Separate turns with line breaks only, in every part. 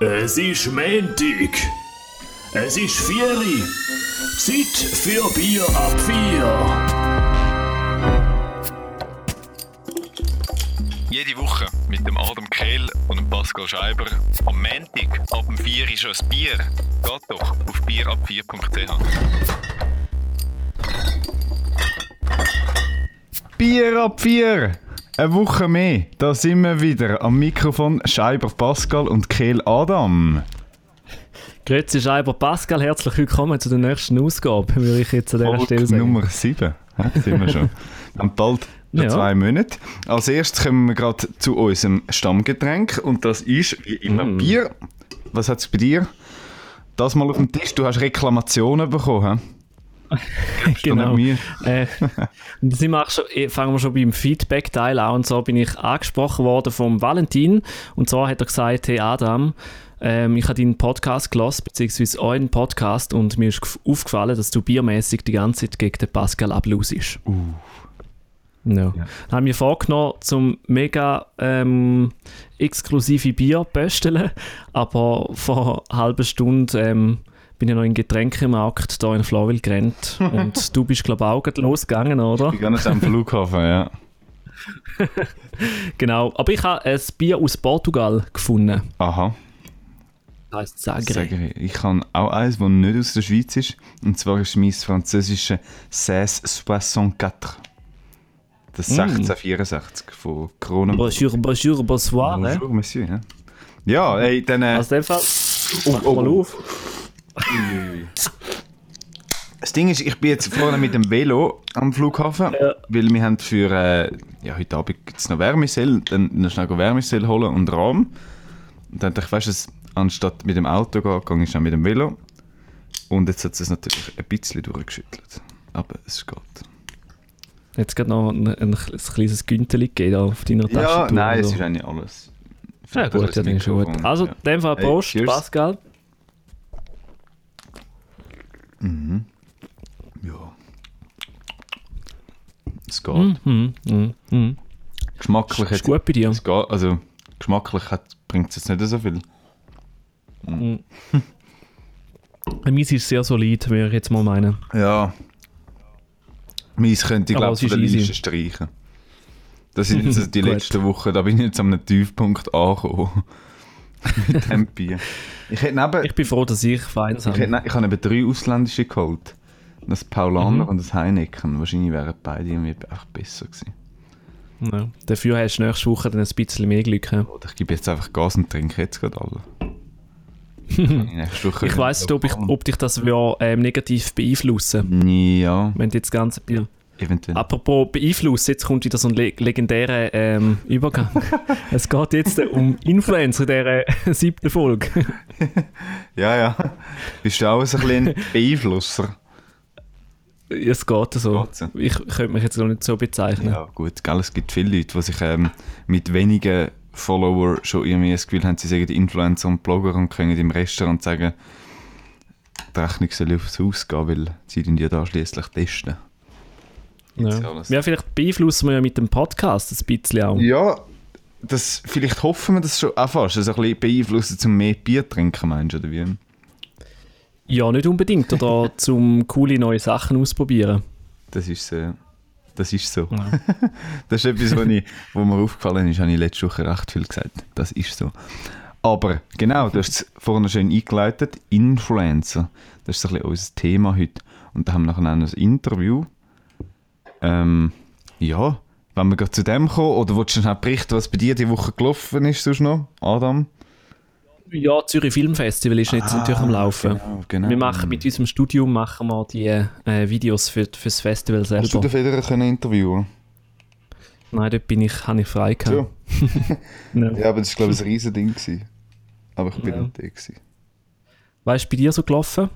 Es ist Montag. Es ist Vieri. Zeit für Bier ab vier.
Jede Woche mit dem Adam Kehl und dem Pascal Scheiber. Am Montag ab dem 4 ist ein Bier. Geht doch auf bierab4.ch.
Bier ab vier! Eine Woche mehr, da sind wir wieder am Mikrofon Scheiber Pascal und Kehl Adam.
Grüezi Scheiber Pascal, herzlich willkommen zu der nächsten Ausgabe, würde ich jetzt an dieser Stelle
Folge
sagen.
Nummer 7, hä, sind wir schon. Haben bald
Ja.
zwei Monate. Als erstes kommen wir gerade zu unserem Stammgetränk und das ist wie immer
Mm.
Bier. Was hat es bei dir? Das mal auf dem Tisch, du hast Reklamationen bekommen. hä?
Genau. Äh, sind wir auch schon, eh, fangen wir schon beim Feedback-Teil an. Und so bin ich angesprochen worden vom Valentin. Und zwar hat er gesagt, hey Adam, ähm, ich habe deinen Podcast gelassen, beziehungsweise euren Podcast, und mir ist gef- aufgefallen, dass du biermäßig die ganze Zeit gegen den Pascal ablusest.
Uh.
Ja. Dann haben wir vorgenommen, zum mega ähm, exklusive Bier pösteln, aber vor einer halben Stunde ähm, bin ich noch in Getränkemarkt hier in Floril gerannt und du bist glaube ich auch gerade losgegangen, oder?
Ich gehe nicht am Flughafen, ja.
Genau, aber ich habe ein Bier aus Portugal gefunden.
Aha.
Das heisst Sagre.
Sage ich. Habe auch eins, das nicht aus der Schweiz ist. Und zwar ist mein französische 1664. Das
Mm.
1664 von Kronen.
Bonjour, bonjour, bonsoir. ne?
Bonjour, Monsieur. Ja, ja ey, dann. Äh,
Also in dem Fall, mach
oh,
mal
oh.
auf.
Das Ding ist, ich bin jetzt vorne mit dem Velo am Flughafen,
Ja.
weil wir haben für. Äh, ja, heute Abend es noch Wärmesell, dann noch schnell Wärmesell holen und Rahm. Und dann dachte ich, weißt du, es- anstatt mit dem Auto gehen, gehe ich schnell mit dem Velo. Und jetzt hat es natürlich ein bisschen durchgeschüttelt. Aber es geht.
Jetzt gerade noch ein, ein, ein kleines Günteli gegeben auf deiner
Ja,
Tastatur.
nein,
oder
es
so.
ist eigentlich alles.
Ja, gut, ja, dann ist schon gut. Also, in dem Fall
Hey,
Prost,
cheers.
Pascal.
Ja. Es geht.
Mhm, mhm, mhm.
Geschmacklich
Ist gut bei dir.
Es geht, also geschmacklich bringt es jetzt nicht so viel.
Meins ist sehr solid, würde ich jetzt mal meinen.
Ja. Meins könnte ich glaube
es
von der
easy.
Liste streichen. Das sind jetzt die letzten Wochen, da bin ich jetzt am Tiefpunkt angekommen. Mit dem Bier. Ich hätte neben,
Ich bin froh, dass ich feins
ich,
habe.
hätte, ne- ich habe eben drei ausländische geholt. Das Paulaner
Mhm.
und das Heineken. Wahrscheinlich wären beide irgendwie einfach besser gewesen.
Ja. Dafür hast du nächste Woche dann ein bisschen mehr Glück.
Oder ich gebe jetzt einfach Gas und trinke jetzt gerade alle. Woche
Ich weiss nicht, ob, ich, ob dich das wär, ähm, negativ beeinflussen
Ja,
wenn du jetzt das ganze Bier...
eventuell.
Apropos beeinflussen, jetzt kommt wieder so ein le legendärer ähm, Übergang. es geht jetzt um Influencer in dieser äh, siebten Folge.
Ja, ja. Bist du auch so ein bisschen Beeinflusser?
Es geht so.
Geht so.
Ich könnte mich jetzt noch nicht so bezeichnen.
Ja, gut. Gell, es gibt viele Leute, die sich ähm, mit wenigen Follower schon irgendwie das Gefühl haben, sie sagen Influencer und Blogger und können im Restaurant sagen, die Rechnung soll aufs Haus gehen, weil sie den ja da schließlich testen.
Ja. ja, vielleicht beeinflussen wir ja mit dem Podcast ein bisschen auch.
Ja, das, vielleicht hoffen wir das schon auch fast. Also ein bisschen beeinflussen, zum mehr Bier trinken, meinst du, oder wie?
Ja, nicht unbedingt. Oder zum coole neue Sachen ausprobieren.
Das ist so. Das ist so. das ist etwas, was, ich, wo mir aufgefallen ist, habe ich letzte Woche recht viel gesagt. Das ist so. Aber genau, du hast es vorhin schön eingeleitet. Influencer. Das ist so ein bisschen unser Thema heute. Und da haben wir nachher auch noch ein Interview. Ähm, ja, wenn wir gerade zu dem kommen, oder willst du schnell berichten, was bei dir die Woche gelaufen ist, sonst noch, Adam?
Ja, Zürich Filmfestival ist jetzt natürlich am Laufen.
Genau, genau.
Wir machen mit unserem Studium machen wir die äh, Videos für, für das Festival
Hast du den
selber.
Federer können interviewen
Nein, dort bin ich, habe ich frei gehabt. Ja.
Ja, aber das war glaube ich ein riesen Ding. Gewesen. Aber ich bin
Ja.
nicht da. Gewesen.
Weißt du, bei dir so gelaufen?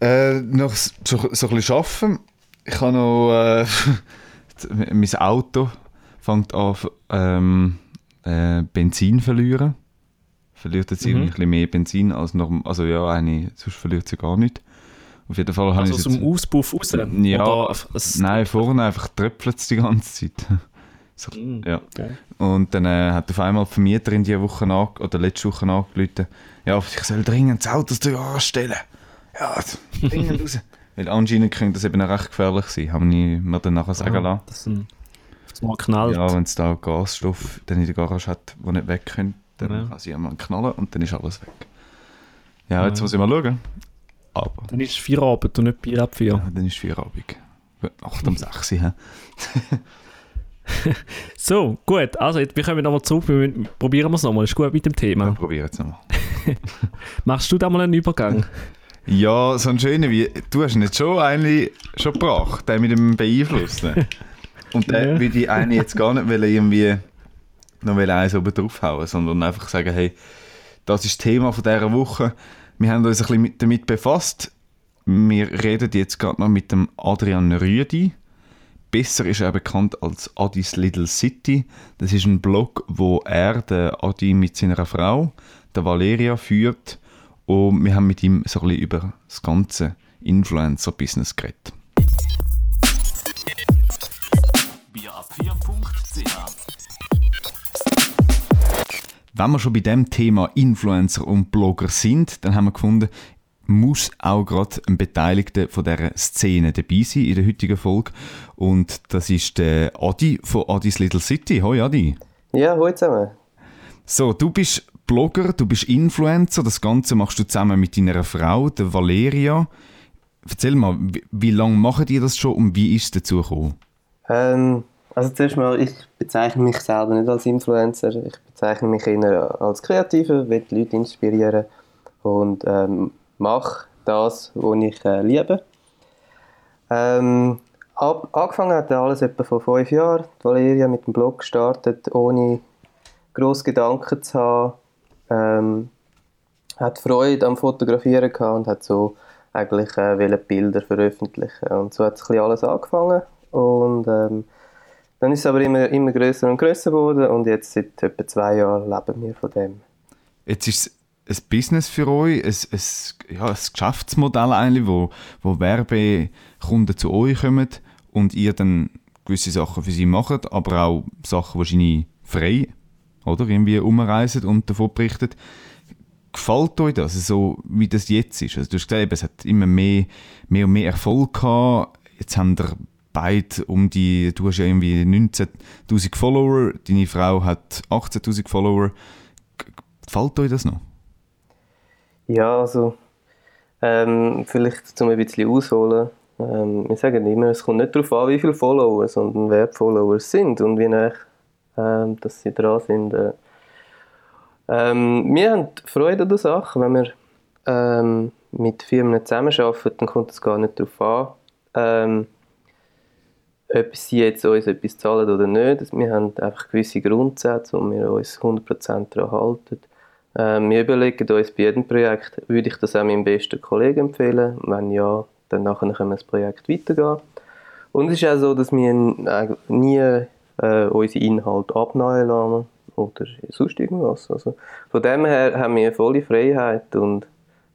Äh, noch so, so ein bisschen arbeiten. Ich habe noch. Äh, mein Auto fängt an ähm, äh, Benzin verlieren. Verliert jetzt
Mhm.
irgendwie ein bisschen mehr Benzin als normal. Also ja, eine, sonst verliert sie gar nicht. Auf jeden Fall
Also aus
es
dem Auspuff raus?
Ja, Nein, vorne einfach tröpfelt es die ganze Zeit. So, ja. Und dann äh, hat auf einmal die Vermieterin diese Woche nach, oder letzte Woche angerufen, ja, ich soll dringend das Auto anstellen. Ja, dringend raus. Weil anscheinend könnte das eben auch recht gefährlich sein, haben wir mir dann nachher sagen lassen.
Das ist ein, das mal knallt.
Ja, wenn es da Gasstoff dann in der Garage hat, der nicht weg könnte, dann
Ja.
kann sie einmal knallen und dann ist alles weg. Ja, jetzt muss ich mal schauen. Aber
Dann ist es Feierabend und nicht Bier ab vier.
ja, dann ist Feierabend. 8 um 6 Uhr.
So, gut. Also, jetzt, wir kommen nochmal zurück. Wir müssen- probieren wir es nochmal. Ist gut mit dem Thema.
Wir probieren es nochmal.
Machst du da mal einen Übergang?
Ja, so ein schöner wie. Du hast ihn jetzt schon eigentlich schon gebracht, der mit dem Beeinflussen. Und der
Ja.
würde ich eigentlich jetzt gar nicht irgendwie noch eins oben draufhauen, sondern einfach sagen, hey, das ist das Thema von dieser Woche. Wir haben uns ein bisschen mit, damit befasst. Wir reden jetzt gerade noch mit dem Adrian Rüdi. Besser ist er bekannt als Adis Little City. Das ist ein Blog, wo er, der Adi, mit seiner Frau, der Valeria, führt. Und wir haben mit ihm so ein bisschen über das ganze Influencer-Business geredet.
Bierab4.ch
Wenn wir schon bei dem Thema Influencer und Blogger sind, dann haben wir gefunden, muss auch gerade ein Beteiligter von dieser Szene dabei sein in der heutigen Folge. Und das ist der Adi von Adis Little City. Hoi Adi.
Ja, hallo zusammen.
So, du bist Blogger, du bist Influencer. Das Ganze machst du zusammen mit deiner Frau, der Valeria. Erzähl mal, wie, wie lange macht ihr das schon und wie ist es dazu gekommen?
Ähm, also zuerst mal, ich bezeichne mich selber nicht als Influencer. Ich bezeichne mich eher als Kreativer, will die Leute inspirieren und ähm, mache das, was ich äh, liebe. Ähm, ab, angefangen hat alles etwa vor fünf Jahren. Die Valeria mit dem Blog gestartet, ohne grosse Gedanken zu haben. Ähm, hat Freude am Fotografieren gehabt und hat so eigentlich äh, Bilder veröffentlichen und so hat es alles angefangen und ähm, dann ist es aber immer, immer größer und größer geworden und jetzt seit etwa zwei Jahren leben wir von dem.
Jetzt ist es ein Business für euch, ein, ein, ja, ein Geschäftsmodell eigentlich, wo, wo Werbekunden zu euch kommen und ihr dann gewisse Sachen für sie macht, aber auch Sachen wahrscheinlich frei, oder? Irgendwie umreisen und davon berichtet. Gefällt euch das, so wie das jetzt ist? Also du hast gesagt, es hat immer mehr, mehr und mehr Erfolg gehabt. Jetzt haben beide um die, du hast ja irgendwie 19'000 Follower, deine Frau hat 18'000 Follower. Gefällt euch das noch?
Ja, also ähm, vielleicht zum ein bisschen ausholen. Ähm, wir sagen immer, es kommt nicht darauf an, wie viele Follower, sondern wer die Follower sind und wie nah ähm, dass sie dran sind. Äh. Ähm, wir haben Freude an der Sache. Wenn wir ähm, mit Firmen zusammenarbeiten, dann kommt es gar nicht darauf an, ähm, ob sie jetzt uns etwas zahlen oder nicht. Wir haben einfach gewisse Grundsätze, wo wir uns 100% daran halten. Ähm, wir überlegen uns bei jedem Projekt, würde ich das auch meinem besten Kollegen empfehlen? Wenn ja, dann nachher können wir das Projekt weitergehen. Und es ist auch so, dass wir eigentlich nie äh, unsere Inhalte abnehmen lassen oder sonst irgendwas. Also von dem her haben wir volle Freiheit und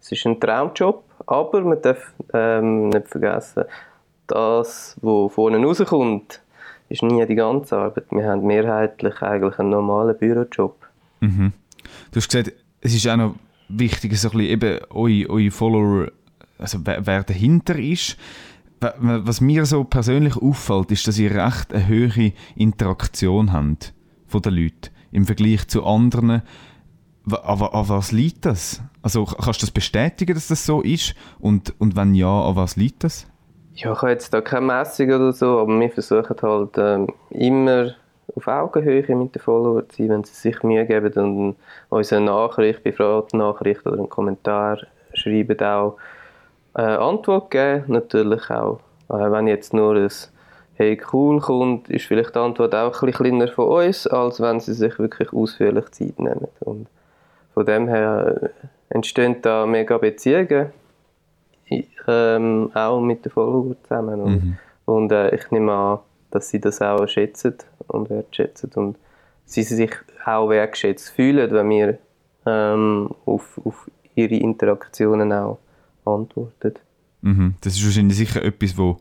es ist ein Traumjob, aber man darf ähm, nicht vergessen, das, was vorne rauskommt, ist nie die ganze Arbeit. Wir haben mehrheitlich eigentlich einen normalen Bürojob.
Mhm. Du hast gesagt, es ist auch noch wichtig, so eure, Follower, also wer, wer dahinter ist. Wa- wa- Was mir so persönlich auffällt, ist, dass ihr recht eine höhere Interaktion habt von den Leuten im Vergleich zu anderen. Aber an was liegt das? Also kannst du das bestätigen, dass das so ist? Und, und wenn ja, an was liegt das?
Ja, ich habe jetzt da keine Messung oder so, aber wir versuchen halt ähm, immer auf Augenhöhe mit den Followern zu sein, wenn sie sich Mühe geben und uns eine Nachricht, private Nachricht oder einen Kommentar schreiben, auch äh, Antwort geben. Natürlich auch, äh, wenn jetzt nur ein «Hey, cool» kommt, ist vielleicht die Antwort auch ein bisschen kleiner von uns, als wenn sie sich wirklich ausführlich Zeit nehmen. Und von dem her entstehen da mega Beziehungen ähm, auch mit den Followern zusammen. Und, und äh, ich nehme an, dass sie das auch schätzen und wertschätzen und sie sich auch wertschätzt fühlen, wenn wir ähm, auf, auf ihre Interaktionen auch antworten.
Mhm. Das ist wahrscheinlich sicher etwas, wo,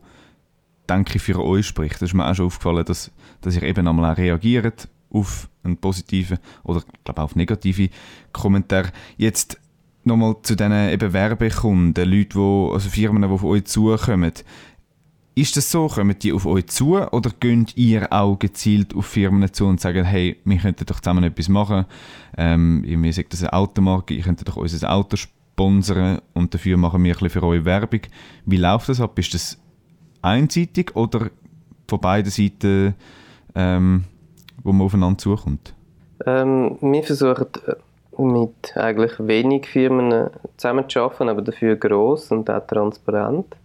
denke ich, für euch spricht. Das ist mir auch schon aufgefallen, dass, dass ihr eben einmal auch reagiert auf einen positiven oder ich glaube auch auf negative Kommentare. Jetzt nochmal zu diesen eben Werbekunden, Leute, die, also Firmen, die auf euch zukommen. Ist das so? Kommen die auf euch zu oder könnt ihr auch gezielt auf Firmen zu und sagen, hey, wir könnten doch zusammen etwas machen? Ähm, mir sagt das eine Automarke, ihr könntet doch unser Auto sponsern und dafür machen wir ein für euch Werbung. Wie läuft das ab? Ist das einseitig oder von beiden Seiten, ähm, wo man aufeinander zukommt?
Ähm, wir versuchen mit eigentlich wenig Firmen zusammenzuarbeiten, aber dafür gross und auch transparent.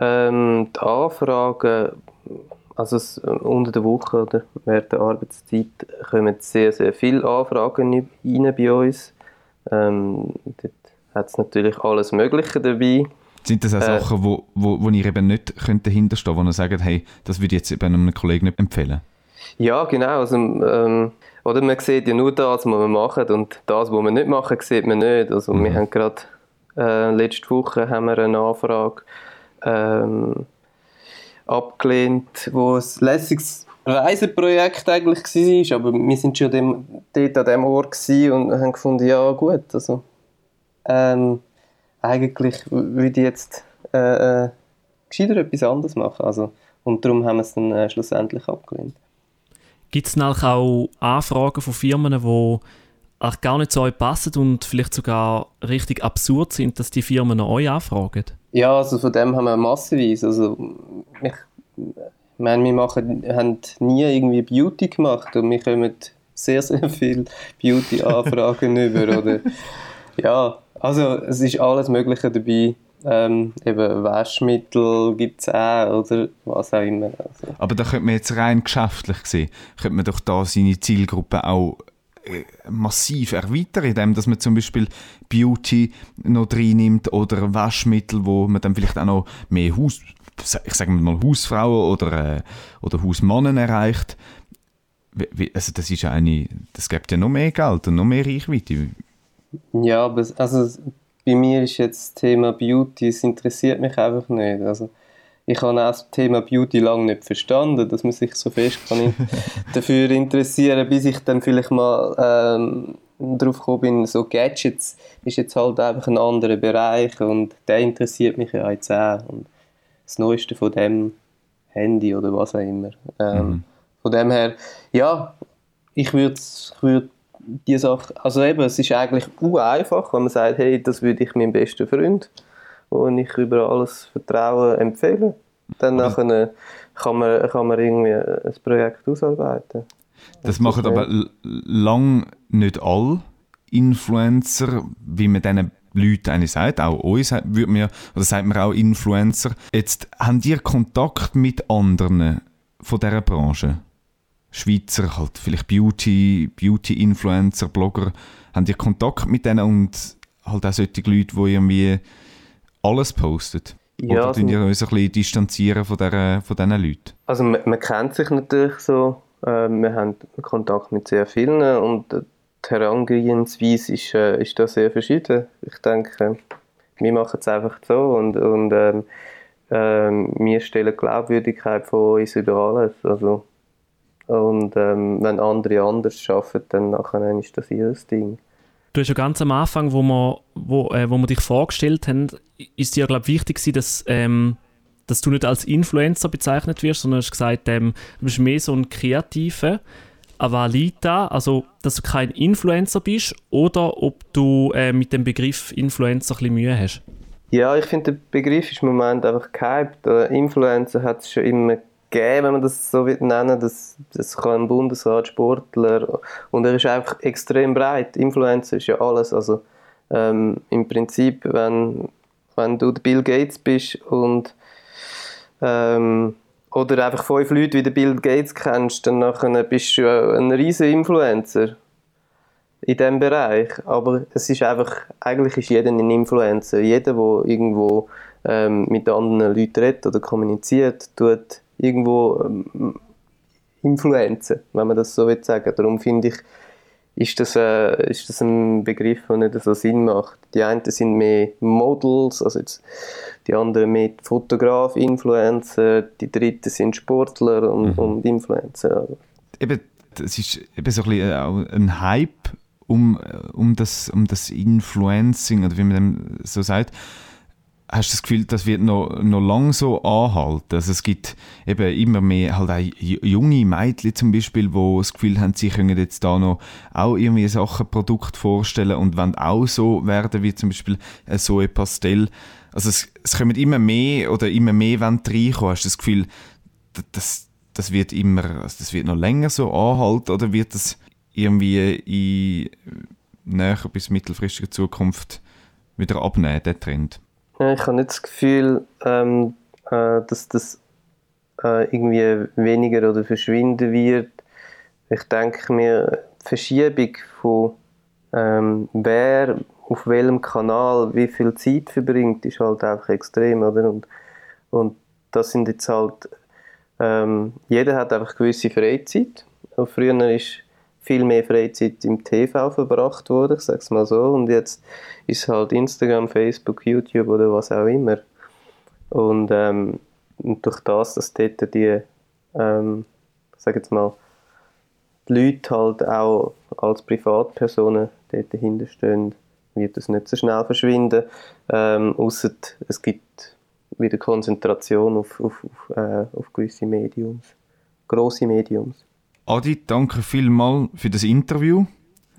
Ähm, die Anfragen, also es, äh, unter der Woche oder während der Arbeitszeit kommen sehr, sehr viele Anfragen rein bei uns. Ähm, dort hat es natürlich alles Mögliche dabei.
Sind das auch äh, Sachen, wo, wo, wo ihr eben nicht dahinterstehen könnt, wo ihr sagt, hey, das würde ich jetzt eben einem Kollegen nicht empfehlen?
Ja, genau. Also, ähm, oder man sieht ja nur das, was wir machen und das, was wir nicht machen, sieht man nicht. Also mhm. wir haben gerade äh, letzte Woche haben wir eine Anfrage ähm, abgelehnt, wo ein lässiges Reiseprojekt eigentlich war, aber wir sind schon dem, dort an dem Ort und haben gefunden, ja gut, also ähm, eigentlich würde ich jetzt äh, äh, gescheiter etwas anderes machen, also, und darum haben wir es dann äh, schlussendlich abgelehnt.
Gibt es auch Anfragen von Firmen, die auch gar nicht zu euch passen und vielleicht sogar richtig absurd sind, dass die Firmen euch anfragen?
Ja, also von dem haben wir massenweise. Also, ich, meine, wir machen, haben nie irgendwie Beauty gemacht und wir kommen sehr, sehr viele Beauty-Anfragen über. Oder, ja, also es ist alles Mögliche dabei. Ähm, eben Waschmittel gibt es auch oder was auch immer. Also.
Aber da könnte man jetzt rein geschäftlich sehen, könnte man doch da seine Zielgruppe auch äh, massiv erweitern, indem dass man zum Beispiel Beauty noch reinnimmt oder Waschmittel, wo man dann vielleicht auch noch mehr Haus, ich sage mal Hausfrauen oder, äh, oder Hausmannen erreicht. Also das ist ja eine, das gibt ja noch mehr Geld und noch mehr Reichweite.
Ja, aber also bei mir ist jetzt das Thema Beauty, es interessiert mich einfach nicht. Also ich habe auch das Thema Beauty lange nicht verstanden, dass man sich so fest kann dafür interessieren bis ich dann vielleicht mal ähm, drauf gekommen bin, so Gadgets ist jetzt halt einfach ein anderer Bereich und der interessiert mich ja jetzt auch. Und das Neueste von dem Handy oder was auch immer. Ähm, mhm. Von dem her, ja, ich würde ich würd die Sache, also eben, es ist eigentlich einfach, wenn man sagt, hey, das würde ich meinem besten Freund und ich über alles Vertrauen empfehlen. Dann nachher kann man, kann man irgendwie ein Projekt ausarbeiten.
Das, das machen aber lang nicht alle Influencer, wie man diesen Leuten eigentlich sagt, auch uns würde man, oder sagt man auch Influencer. Jetzt haben ihr Kontakt mit anderen von dieser Branche? Schweizer, halt vielleicht Beauty, Beauty-Influencer, Blogger, haben ihr Kontakt mit denen und halt auch solche Leute, die irgendwie alles postet? Ja, Oder also, ihr uns ein bisschen distanzieren von, der, von diesen Leuten?
Also man, man kennt sich natürlich so, äh, wir haben Kontakt mit sehr vielen und die Herangehensweise ist, äh, ist da sehr verschieden. Ich denke, wir machen es einfach so und, und ähm, ähm, wir stellen Glaubwürdigkeit von uns über alles. Also, und ähm, wenn andere anders arbeiten, dann nachher ist das ihr Ding.
Du hast ja ganz am Anfang, wo wir, wo, äh, wo wir dich vorgestellt haben, ist dir, glaube wichtig gewesen, dass, ähm, dass du nicht als Influencer bezeichnet wirst, sondern hast gesagt, ähm, du bist mehr so ein Kreativer. Avalita, also dass du kein Influencer bist oder ob du äh, mit dem Begriff Influencer ein bisschen Mühe hast?
Ja, ich finde, der Begriff ist im Moment einfach gehypt. Influencer hat es schon immer gegeben, wenn man das so nennen das, das kann ein Bundesrat, Sportler und er ist einfach extrem breit. Influencer ist ja alles, also ähm, im Prinzip, wenn, wenn du Bill Gates bist und ähm, oder einfach fünf Leute wie der Bill Gates kennst, dann nachher bist du ein riesiger Influencer in diesem Bereich. Aber es ist einfach, eigentlich ist jeder ein Influencer. Jeder, der irgendwo ähm, mit anderen Leuten redet oder kommuniziert, tut irgendwo ähm, Influenzen, wenn man das so will sagen. Darum finde ich, ist das, äh, ist das ein Begriff, der nicht so Sinn macht. Die einen sind mehr Models, also jetzt die anderen mehr Fotograf, Influencer, die dritten sind Sportler und, mhm. und Influencer.
Eben, das ist eben so ein, bisschen auch ein Hype um, um, das, um das Influencing, oder wie man dem so sagt hast du das Gefühl, das wird noch, noch lange so anhalten? Also es gibt eben immer mehr halt auch junge Mädchen zum Beispiel, die das Gefühl haben, sie können jetzt da noch auch irgendwie Sachen, Produkt vorstellen und wollen auch so werden wie zum Beispiel so ein Pastell. Also es, es kommen immer mehr oder immer mehr wenn reinkommen. Hast du das Gefühl, das, das wird immer, also das wird noch länger so anhalten oder wird das irgendwie in näher bis mittelfristiger Zukunft wieder abnehmen, der Trend?
Ja, ich habe nicht das Gefühl, ähm, äh, dass das äh, irgendwie weniger oder verschwinden wird. Ich denke mir, die Verschiebung von ähm, wer auf welchem Kanal wie viel Zeit verbringt, ist halt einfach extrem, oder? Und, und das sind jetzt halt, ähm, jeder hat einfach gewisse Freizeit. Und früher ist viel mehr Freizeit im TV verbracht worden, ich sage es mal so. Und jetzt ist halt Instagram, Facebook, YouTube oder was auch immer. Und, ähm, und durch das, dass dort die, ähm, sage jetzt mal, die Leute halt auch als Privatpersonen dort dahinter stehen, wird das nicht so schnell verschwinden. Ähm, Außer es gibt wieder Konzentration auf, auf, auf, äh, auf gewisse Mediums, grosse Mediums.
Adi, danke vielmals für das Interview.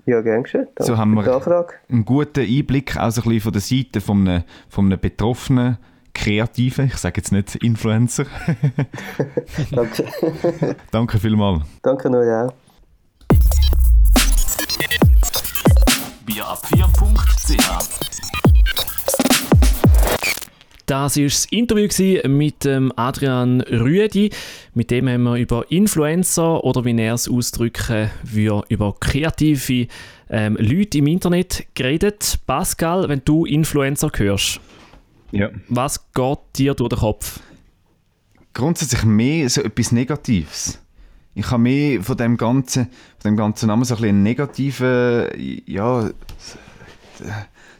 Ja, gern geschehen.
Danke so haben wir einen guten Einblick auch so ein bisschen von der Seite von einem, von einem Betroffenen, Kreativen, ich sage jetzt nicht Influencer.
danke.
danke vielmals.
Danke noch, ja.
Bierab4.ch
das war das Interview mit Adrian Rüedi. Mit dem haben wir über Influencer oder wie er es ausdrücken würde, über kreative ähm, Leute im Internet geredet. Pascal, wenn du Influencer hörst,
ja.
was geht dir durch den Kopf?
Grundsätzlich mehr so etwas Negatives. Ich habe mehr von dem ganzen, von dem ganzen Namen so ein bisschen negative, ja,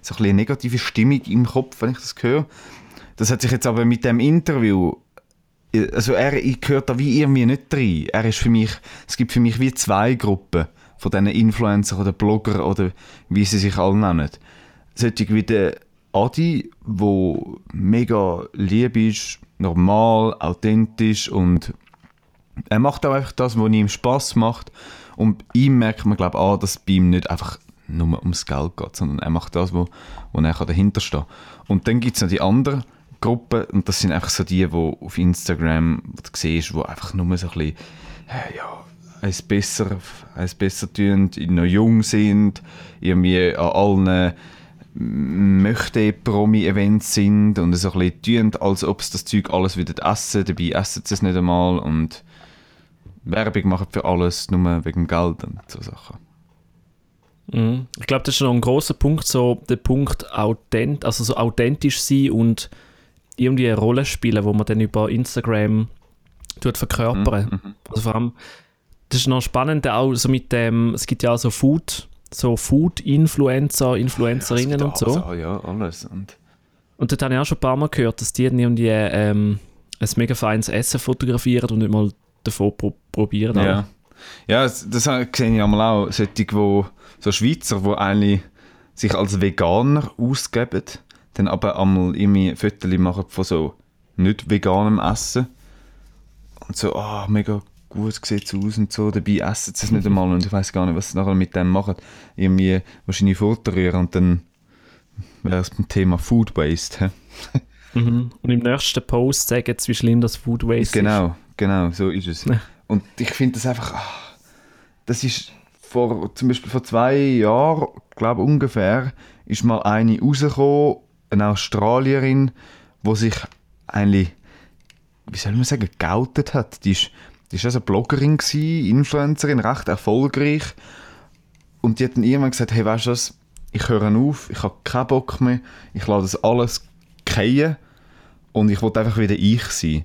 so ein eine negative Stimmung im Kopf, wenn ich das höre. Das hat sich jetzt aber mit dem Interview also er ich gehört da wie irgendwie nicht drin. Er ist für mich, es gibt für mich wie zwei Gruppen von diesen Influencer oder Blogger oder wie sie sich alle nennen. Solche wie der Adi, wo mega lieb ist, normal, authentisch und er macht auch einfach das, was ihm Spaß macht und ihm merkt man glaube ah, dass es bei ihm nicht einfach nur ums Geld geht, sondern er macht das, wo, wo er dahinter steht. Und dann gibt es noch die anderen Gruppe und das sind einfach so die, die auf Instagram, wo du siehst, die einfach nur so ein bisschen, äh, ja, eins besser, eins besser tun, noch jung sind, irgendwie an allen möchte Promi-Events sind und so ein bisschen tun, als ob sie das Zeug alles wieder essen, dabei essen sie es nicht einmal und Werbung machen für alles, nur wegen Geld und so Sachen.
Mhm. Ich glaube, das ist noch ein großer Punkt, so der Punkt authent also so authentisch sein und irgendwie eine Rolle spielen, wo man dann über Instagram tut verkörpern. Mhm, mhm. Also vor allem, das ist noch spannend auch so mit dem, es gibt ja auch so Food, so Food-Influencer, Influencerinnen ja, und so.
Alles, ja, alles. Und,
und dort habe ich auch schon ein paar Mal gehört, dass die irgendwie ähm, ein mega feines Essen fotografieren und nicht mal davon pro probieren.
Ja. ja, das, das sehe ich einmal auch, solche, wo, so Schweizer, die eigentlich sich als Veganer ausgeben dann aber einmal irgendwie Fotos machen von so nicht veganem Essen. Und so, ah, oh, mega gut sieht es aus und so. Dabei essen sie es nicht einmal und ich weiß gar nicht, was sie nachher mit dem machen. Irgendwie wahrscheinlich Futter rühren und dann wäre es beim Thema Food Waste.
mhm. Und im nächsten Post sagen sie, wie schlimm das Food Waste
genau, ist. Genau, genau, so ist es. und ich finde das einfach, ach, das ist vor, zum Beispiel vor zwei Jahren, glaube ungefähr, ist mal eine rausgekommen eine Australierin, die sich eigentlich, wie soll man sagen, geoutet hat. Die ist, die ist also Bloggerin gewesen, Influencerin, recht erfolgreich. Und die hat dann irgendwann gesagt, hey, weißt du was, ich höre auf, ich habe keinen Bock mehr, ich lasse das alles fallen und ich wollte einfach wieder ich sein.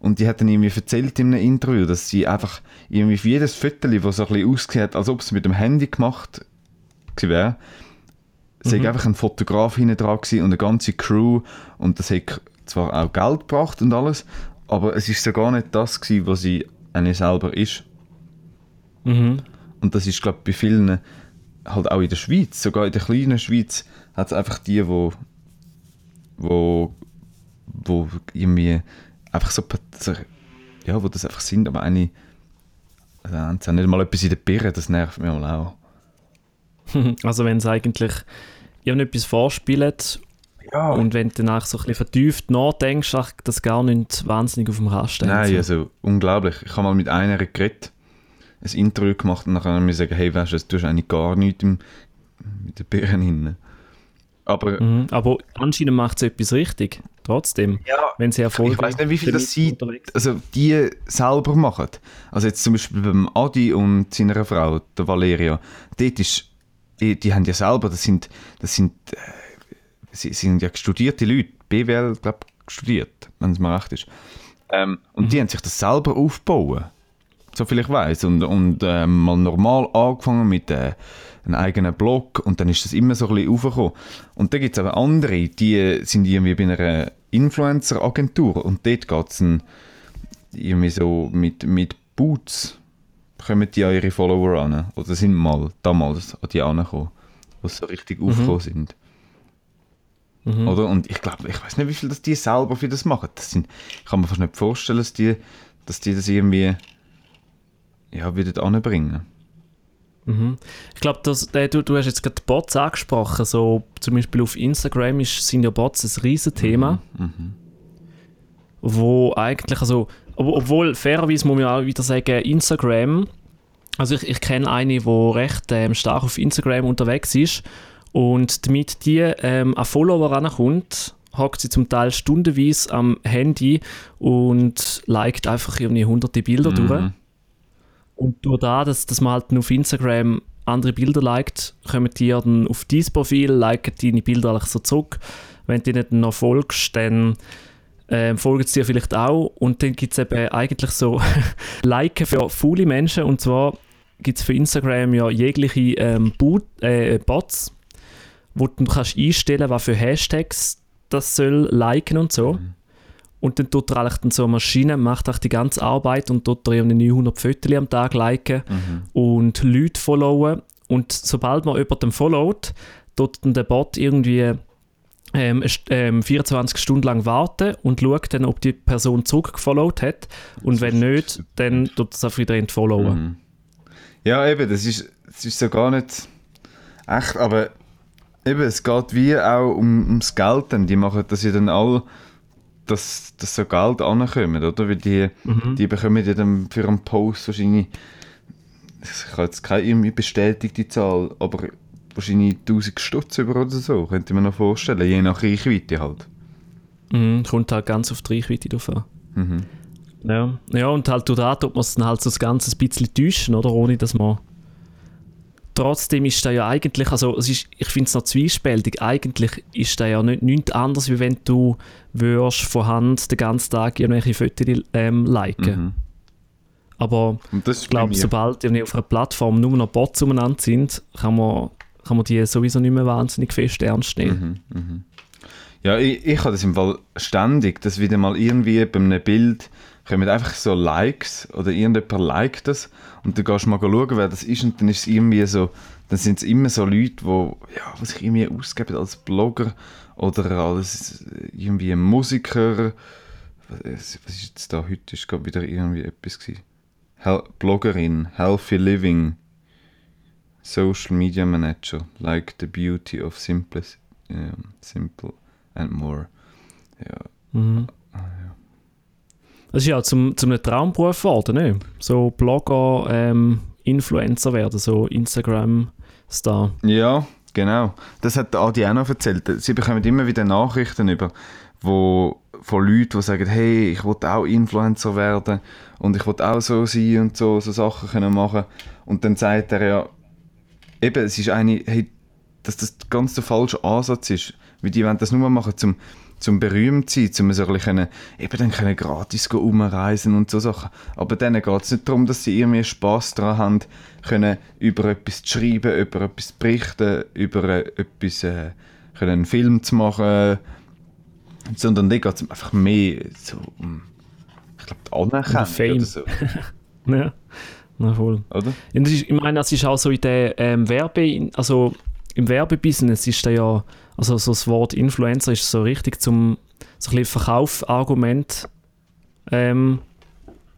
Und die hat dann irgendwie erzählt in einem Interview, dass sie einfach irgendwie für jedes Foto, das so ein bisschen ausgesehen hat, als ob es mit dem Handy gemacht wäre, sei
Mhm.
einfach ein Fotograf hinten dran und eine ganze Crew und das hat zwar auch Geld gebracht und alles, aber es ist so gar nicht das gewesen, was sie eigentlich selber ist.
Mhm.
Und das ist, glaube ich, bei vielen, halt auch in der Schweiz, sogar in der kleinen Schweiz, hat es einfach die, wo, wo, wo irgendwie einfach so, ja, wo das einfach sind, aber eigentlich, also haben sie nicht mal etwas in der Birne, das nervt mich auch.
Also wenn es eigentlich irgendetwas vorspielt
Ja.
und wenn du danach so ein bisschen vertieft nachdenkst, ach, das gar nicht wahnsinnig auf dem Rasten.
Nein,
so.
also unglaublich. Ich habe mal mit einer geredet, ein Interview gemacht und dann kann ich mir sagen, hey, weißt du, du hast eigentlich gar nichts im, mit den Birnen hinten. Aber
Mhm. Aber anscheinend macht sie etwas richtig, trotzdem.
Ja,
wenn sie Erfolg
ich weiß nicht, wie viel das sie, also die selber machen. Also jetzt zum Beispiel beim Adi und seiner Frau, der Valeria, dort ist, die, die haben ja selber, das sind, das sind, äh, sie sind ja studierte Leute, BWL, glaube studiert, wenn es mir recht ist. Ähm, und die haben sich das selber aufgebaut, so viel ich weiß und, und ähm, mal normal angefangen mit äh, einem eigenen Blog und dann ist das immer so ein bisschen aufgekommen. Und dann gibt es aber andere, die sind irgendwie bei einer Influencer-Agentur und dort geht es irgendwie so mit, mit Boots kommen die an ihre Follower an. Oder sind mal damals an die angekommen, die so richtig aufgekommen sind. Oder? Und ich glaube, ich weiß nicht, wie viel das die selber für das machen. Das sind, ich kann mir fast nicht vorstellen, dass die, dass die das irgendwie ja, wieder anbringen.
Ich glaube, du, du hast jetzt gerade Bots angesprochen. So, zum Beispiel auf Instagram ist, sind ja Bots ein riesen Thema. Wo eigentlich, also, ob, obwohl fairerweise muss man auch wieder sagen, Instagram, also ich, ich kenne eine, die recht ähm, stark auf Instagram unterwegs ist und damit die ähm, an Follower rankommt, hockt sie zum Teil stundenweise am Handy und liked einfach irgendwie hunderte Bilder durch. Und durch das, dass, dass man halt auf Instagram andere Bilder liked, kommen die dann auf dein Profil, liken deine Bilder eigentlich so zurück. Wenn du ihnen dann noch folgst, dann ähm, folgen sie dir vielleicht auch. Und dann gibt es eben eigentlich so Liken für faule Menschen. Und zwar gibt es für Instagram ja jegliche ähm, Boot, äh, Bots, wo du kannst einstellen was für Hashtags das soll liken und so. Und dann tut er eigentlich dann so eine Maschine, macht auch die ganze Arbeit und tut er irgendwie 900 Fotos am Tag liken und Leute followen. Und sobald man jemanden followt, tut dann der Bot irgendwie ähm, st- ähm, 24 Stunden lang warten und schaut dann, ob die Person zurückgefollowt hat. Und wenn nicht, dann tut es einfach wieder entfollowen.
Ja, eben, das ist, das ist so gar nicht echt, aber eben, es geht wie auch um, ums Geld dann. Die machen das ja dann alle, dass, dass so Geld ankommt, oder? Weil die, die bekommen ja dann für einen Post wahrscheinlich, ich habe jetzt keine bestätigte Zahl, aber wahrscheinlich 1000 Stutz über oder so, könnte ich mir noch vorstellen, je nach Reichweite halt.
Mhm, kommt halt ganz auf die Reichweite drauf an. Ja. ja, und halt durch das tut man es dann halt so das Ganze ein bisschen täuschen, oder? Ohne dass man... Trotzdem ist da ja eigentlich, also es ist, ich finde es noch zwiespältig, eigentlich ist da ja nicht, nichts anderes, wie wenn du würdest von Hand den ganzen Tag irgendwelche Fotos ähm, liken. Aber
das ist
ich glaube, sobald irgendwie auf einer Plattform nur noch Bots umeinander sind, kann man, kann man die sowieso nicht mehr wahnsinnig fest ernst nehmen.
Ja, ich, ich habe das im Fall ständig, dass wieder mal irgendwie bei einem Bild kommen einfach so Likes oder irgendjemand liked das und dann gehst du mal schauen, wer das ist und dann ist es irgendwie so, dann sind es immer so Leute, wo, ja, die sich irgendwie ausgeben als Blogger oder als irgendwie Musiker. Was, was ist jetzt da? Heute ist gerade wieder irgendwie etwas gewesen. Hel Bloggerin, Healthy Living, Social Media Manager, like the beauty of simple, simple and more. Ja,
Das ist ja zum, zum einem Traumberuf geworden, ne? So Blogger, ähm, Influencer werden, so Instagram-Star.
Ja, genau. Das hat Adi auch noch erzählt. Sie bekommen immer wieder Nachrichten über, wo von Leuten, die sagen, hey, ich will auch Influencer werden und ich will auch so sein und so, so Sachen können machen. Und dann sagt er ja, eben, es ist eine, hey, dass das ganz der falsche Ansatz ist. Weil die wollen das nur machen, zum, zum berühmt sein, zum so ein bisschen, eben dann können gratis umreisen und so Sachen. Aber denen geht es nicht darum, dass sie irgendwie Spass daran haben, können über etwas zu schreiben, über etwas zu berichten, über äh, etwas, äh, können einen Film zu machen, sondern da geht es einfach mehr so um, ich glaube, die Anerkennung oder so,
Ja, na voll.
oder?
Das ist, ich meine, das ist auch so in der ähm, Werbe, also im Werbebusiness ist da ja, also so das Wort Influencer ist so richtig zum so ein bisschen Verkaufargument ähm,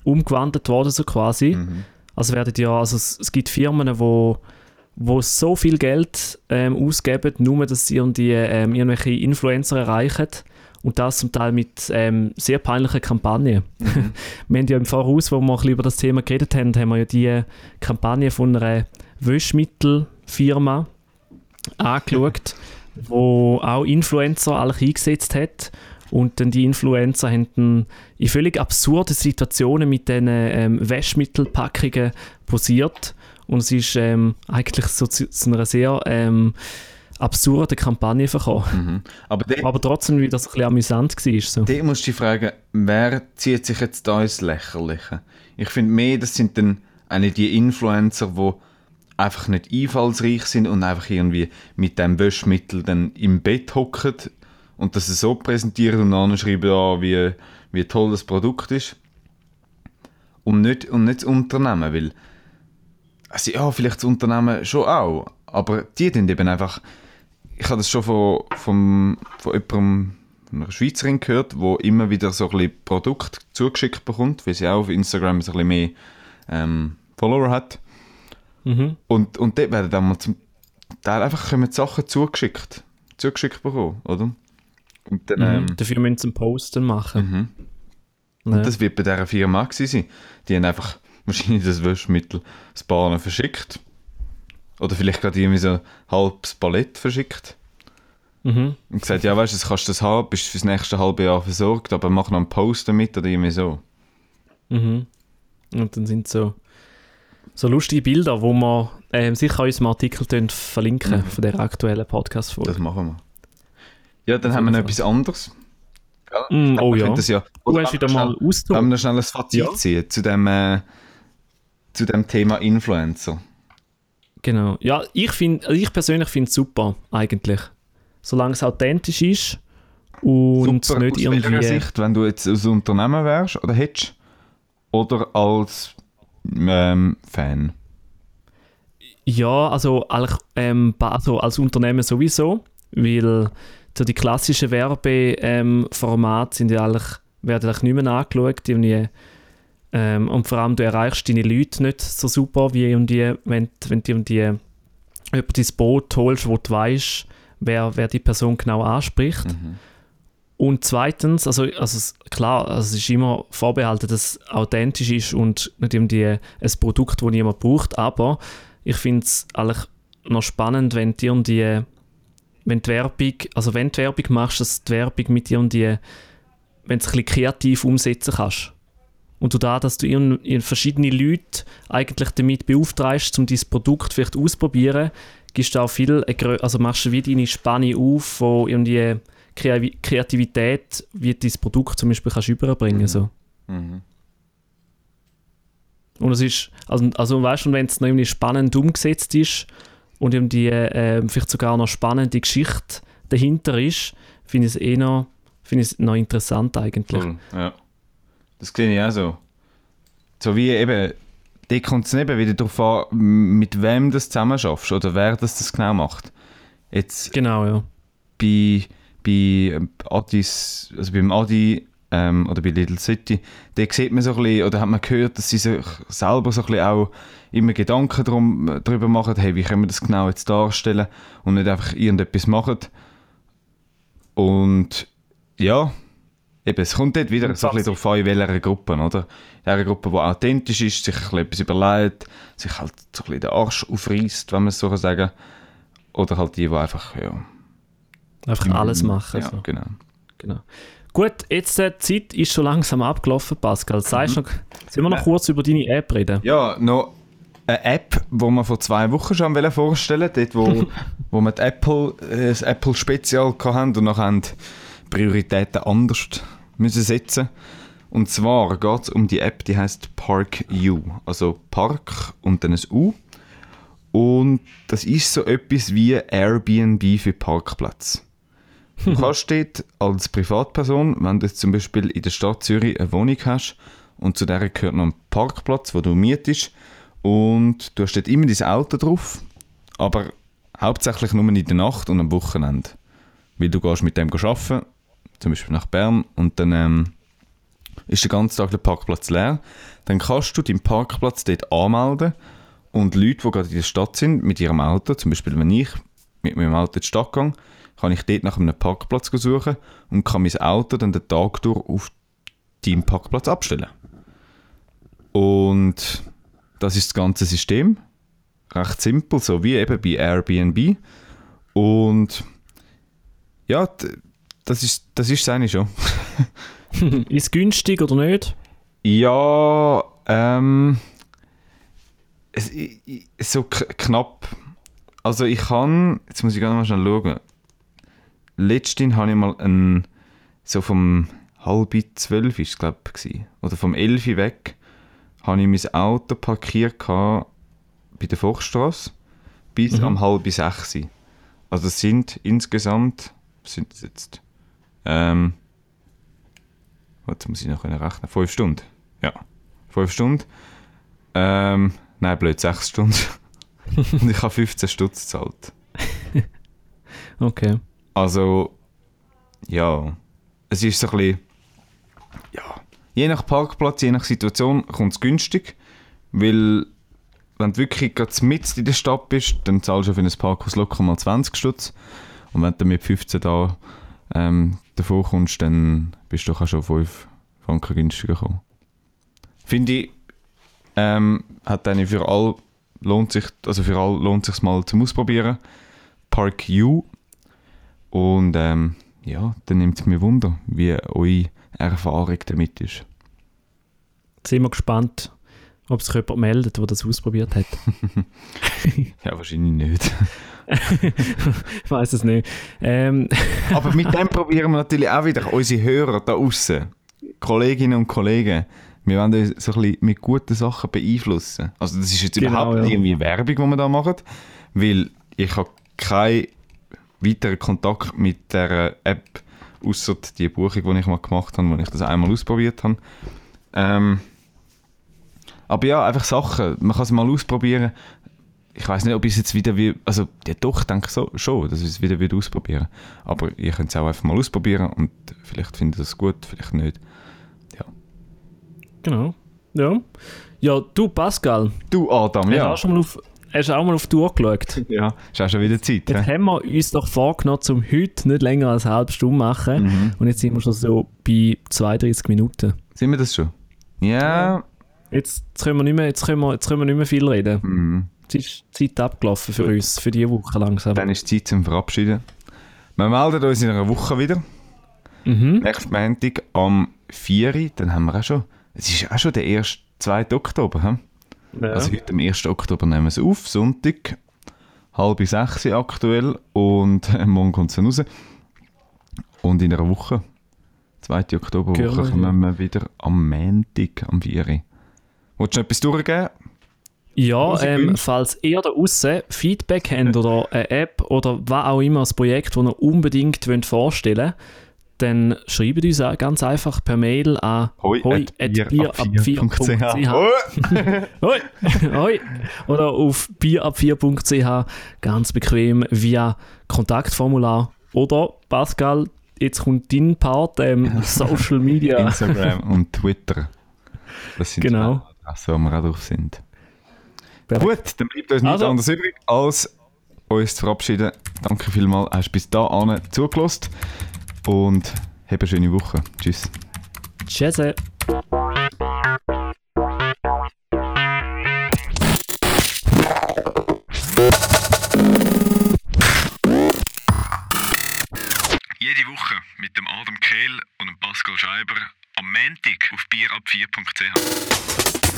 umgewandelt worden, so quasi.
Mhm.
Also werden ja, also es, es gibt Firmen, wo, wo so viel Geld ähm, ausgeben, nur dass sie ähm, irgendwelche Influencer erreichen und das zum Teil mit ähm, sehr peinlichen Kampagnen. wir haben ja im Voraus, wo wir ein bisschen über das Thema geredet haben, haben wir ja die Kampagne von einer Wäschmittelfirma angeschaut, wo auch Influencer eigentlich eingesetzt hat. Und dann die Influencer haben dann in völlig absurden Situationen mit diesen ähm, Waschmittelpackungen posiert. Und es ist ähm, eigentlich so zu, zu einer sehr ähm, absurden Kampagne verkommen.
Mhm. Aber der,
Aber trotzdem, wie das ein bisschen amüsant war. So.
Der musst du dich fragen, wer zieht sich jetzt da ins Lächerliche? Ich finde mehr, das sind dann eine die Influencer, die einfach nicht einfallsreich sind und einfach irgendwie mit dem Wäschmittel dann im Bett hocken und das so präsentieren und dann schreiben, ah, wie, wie toll das Produkt ist. Und nicht, und nicht das Unternehmen, weil also ja, vielleicht das Unternehmen schon auch, aber die dann eben einfach ich habe das schon von, von, von jemandem, einer Schweizerin gehört, wo immer wieder so ein bisschen Produkt zugeschickt bekommt, weil sie auch auf Instagram so ein bisschen mehr ähm, Follower hat.
Mhm.
Und, und dort werden dann mal zum Teil einfach kommen Sachen zugeschickt, zugeschickt bekommen, oder? Und dann, ähm,
Mhm. Dafür müssen sie einen Post dann machen.
mhm.
Ja.
Und das wird bei dieser Firma gewesen sein. Die haben einfach wahrscheinlich das Wäschmittel das Bahnen verschickt. Oder vielleicht gerade irgendwie so ein halbes Palett verschickt.
Mhm.
Und gesagt, ja, weißt du, jetzt kannst du das haben, bist fürs nächste halbe Jahr versorgt, aber mach noch einen Post damit oder irgendwie so.
Mhm. Und dann sind so, so lustige Bilder, wo wir ähm, sicher in unserem Artikel verlinken von der aktuellen Podcast-Folge.
Das machen wir. Ja, dann
Auf
haben wir noch etwas anderes.
Mm, oh
Wir
ja.
können Das ja
Du hast wieder mal
Können wir
ausgedrückt.
noch schnell ein Fazit
Ja.
ziehen zu dem, äh, zu dem Thema Influencer?
Genau. Ja, ich, find, also ich persönlich finde es super, eigentlich. Solange es authentisch ist und
Super,
nicht
aus
irgendwie...
Sicht, wenn du jetzt als Unternehmen wärst oder hättest, oder als ähm, Fan?
Ja, also, ähm, also als Unternehmen sowieso, weil so die klassischen Werbeformate ähm, sind ja eigentlich, werden eigentlich nicht mehr angeschaut. Irgendwie, ähm, und vor allem, du erreichst deine Leute nicht so super, wie irgendwie, wenn, wenn du irgendwie jemand ins Boot holst, wo du weißt, wer, wer die Person genau anspricht.
Mhm.
Und zweitens, also, also klar, also es ist immer vorbehalten, dass es authentisch ist und nicht irgendwie ein Produkt, das niemand braucht, aber ich finde es eigentlich noch spannend, wenn dir und die, wenn die Werbung, also wenn du Werbung machst, dass die Werbung mit dir und die, wenn es ein bisschen kreativ umsetzen kannst. Und du da, dass du in, in verschiedene Leute eigentlich damit beauftragst, um dein Produkt vielleicht auszuprobieren, gibst du auch viel, grö- also machst du wie deine Spanne auf von irgendwie Krea- Kreativität, wie dein Produkt zum Beispiel kannst überbringen so.
Mhm.
Und es ist, also, also weißt du, wenn es noch irgendwie spannend umgesetzt ist und irgendwie äh, vielleicht sogar noch spannende Geschichte dahinter ist, finde ich es eh noch, es noch interessant eigentlich.
Cool, ja. Das sehe ich auch so. So wie eben, da kommt es eben wieder darauf an, mit wem du das zusammen schaffst oder wer das, das genau macht. Jetzt
Genau, ja.
bei, bei ähm, Adis, also beim Adi ähm, oder bei Little City, da sieht man so ein bisschen, oder hat man gehört, dass sie sich selber so ein bisschen auch immer Gedanken drum, darüber machen, hey, wie können wir das genau jetzt darstellen und nicht einfach irgendetwas machen. Und ja, eben, es kommt dort wieder so ein bisschen darauf an, in welcher Gruppe, oder? In einer Gruppe, die authentisch ist, sich ein bisschen etwas überlegt, sich halt so ein bisschen den Arsch aufreißt, wenn man es so kann sagen Oder halt die, die einfach, ja...
Einfach alles machen.
Ja,
so.
genau.
Genau. Gut, jetzt äh, die Zeit ist schon langsam abgelaufen, Pascal. Sagst
Mhm.
noch, sollen wir noch kurz über deine App reden?
Ja, noch eine App, die wir vor zwei Wochen schon vorstellen wollten, dort wo, wo wir die Apple, äh, das Apple-Spezial hatten und nachher Prioritäten anders müssen setzen Und zwar geht es um die App, die heißt Park U. Also Park und dann ein U. Und das ist so etwas wie Airbnb für Parkplatz. Du kannst dort als Privatperson, wenn du zum Beispiel in der Stadt Zürich eine Wohnung hast und zu der gehört noch ein Parkplatz, wo du mietest und du hast dort immer dein Auto drauf, aber hauptsächlich nur in der Nacht und am Wochenende. Weil du gehst mit dem arbeiten, zum Beispiel nach Bern und dann ähm, ist der ganze Tag der Parkplatz leer. Dann kannst du deinen Parkplatz dort anmelden und Leute, die gerade in der Stadt sind, mit ihrem Auto, zum Beispiel wenn ich mit meinem Auto in die Stadt gehe, kann ich dort nach einem Parkplatz suchen und kann mein Auto dann den Tag durch auf deinem Parkplatz abstellen. Und das ist das ganze System. Recht simpel, so wie eben bei Airbnb. Und ja, das ist, das ist es eigentlich schon.
ist es günstig oder nicht?
Ja, ähm, so knapp. Also ich kann, jetzt muss ich gerne mal schnell schauen. Letztens habe ich mal einen, so vom halb zwölf ist es glaube ich, oder vom elf weg, habe ich mein Auto parkiert bei der Forststraße bis mhm. am halb sechs. Also es sind insgesamt, sind jetzt? Ähm, jetzt muss ich noch rechnen, fünf Stunden. Ja, fünf Stunden. Ähm, nein, blöd, sechs Stunden. Und ich habe 15 Stutz gezahlt.
okay.
Also, ja, es ist so ein bisschen, ja, je nach Parkplatz, je nach Situation kommt es günstig, weil wenn du wirklich gerade mit in der Stadt bist, dann zahlst du für ein Parkhaus locker mal 20 Stutz und wenn du mit 15 da ähm, davor kommst, dann bist du auch schon 5 Franken günstiger gekommen. Finde ich, ähm, hat eine für all lohnt sich, also für all lohnt sich mal zum Ausprobieren. Park U. Und ähm, ja, dann nimmt es mir Wunder, wie eure Erfahrung damit ist.
Sind wir gespannt, ob sich jemand meldet, der das ausprobiert hat.
ja, wahrscheinlich nicht.
ich weiß es nicht. Ähm.
Aber mit dem probieren wir natürlich auch wieder unsere Hörer da außen, Kolleginnen und Kollegen, wir wollen uns so ein bisschen mit guten Sachen beeinflussen. Also das ist jetzt genau, überhaupt nicht ja. irgendwie Werbung, die wir da machen, weil ich habe keinen weiteren Kontakt mit der App, außer die Buchung, die ich mal gemacht habe, wo ich das einmal ausprobiert habe. Ähm, aber ja, einfach Sachen. Man kann es mal ausprobieren. Ich weiß nicht, ob ich es jetzt wieder wie. Also, ja, doch, ich denke so, schon, dass ich es wieder, wieder ausprobieren Aber ihr könnt es auch einfach mal ausprobieren und vielleicht findet ihr es gut, vielleicht nicht.
Genau. Ja. Ja, du Pascal.
Du Adam, ja.
Hast du mal auf, hast auch mal auf die Uhr geschaut?
Ja, ist auch schon wieder Zeit.
Jetzt he? haben wir uns doch vorgenommen, um heute nicht länger als eine halbe Stunde machen. Mhm. Und jetzt sind wir schon so bei 32 Minuten.
Sind wir das schon? Ja.
Jetzt, jetzt, können, wir nicht mehr, jetzt, können, wir, jetzt können wir nicht mehr viel reden. Mhm. Jetzt ist die Zeit abgelaufen für uns, für diese Woche langsam.
Dann ist Zeit zum Verabschieden. Wir melden uns in einer Woche wieder. Mhm. Nächsten Montag am 4. Dann haben wir auch schon es ist auch schon der 1. 2. Oktober. He? Ja. Also heute am 1. Oktober nehmen wir es auf, Sonntag, halb sechs aktuell und äh, morgen kommt es dann raus. Und in einer Woche, 2. Oktoberwoche, genau, kommen wir wieder am Montag, am 4. Willst du noch etwas durchgeben?
Ja, ähm, falls ihr da draußen Feedback habt oder eine App oder was auch immer, ein Projekt, das ihr unbedingt vorstellen wollt, dann schreibt uns auch ganz einfach per Mail an
hoi, hoi bierab4.ch
hoi. hoi. oder auf bierab4.ch ganz bequem via Kontaktformular oder Pascal, jetzt kommt dein Part, ähm, Social Media.
Instagram und Twitter. Das sind
genau.
Das, wo wir auch drauf sind. Perfekt. Gut, dann bleibt uns nichts also. anderes übrig, als uns zu verabschieden. Danke vielmals, hast du bis dahin zugelassen und habt eine schöne Woche. Tschüss.
Tschüss.
Jede Woche mit dem Adam Kehl und dem Pascal Scheiber am Montag auf bierab4.ch.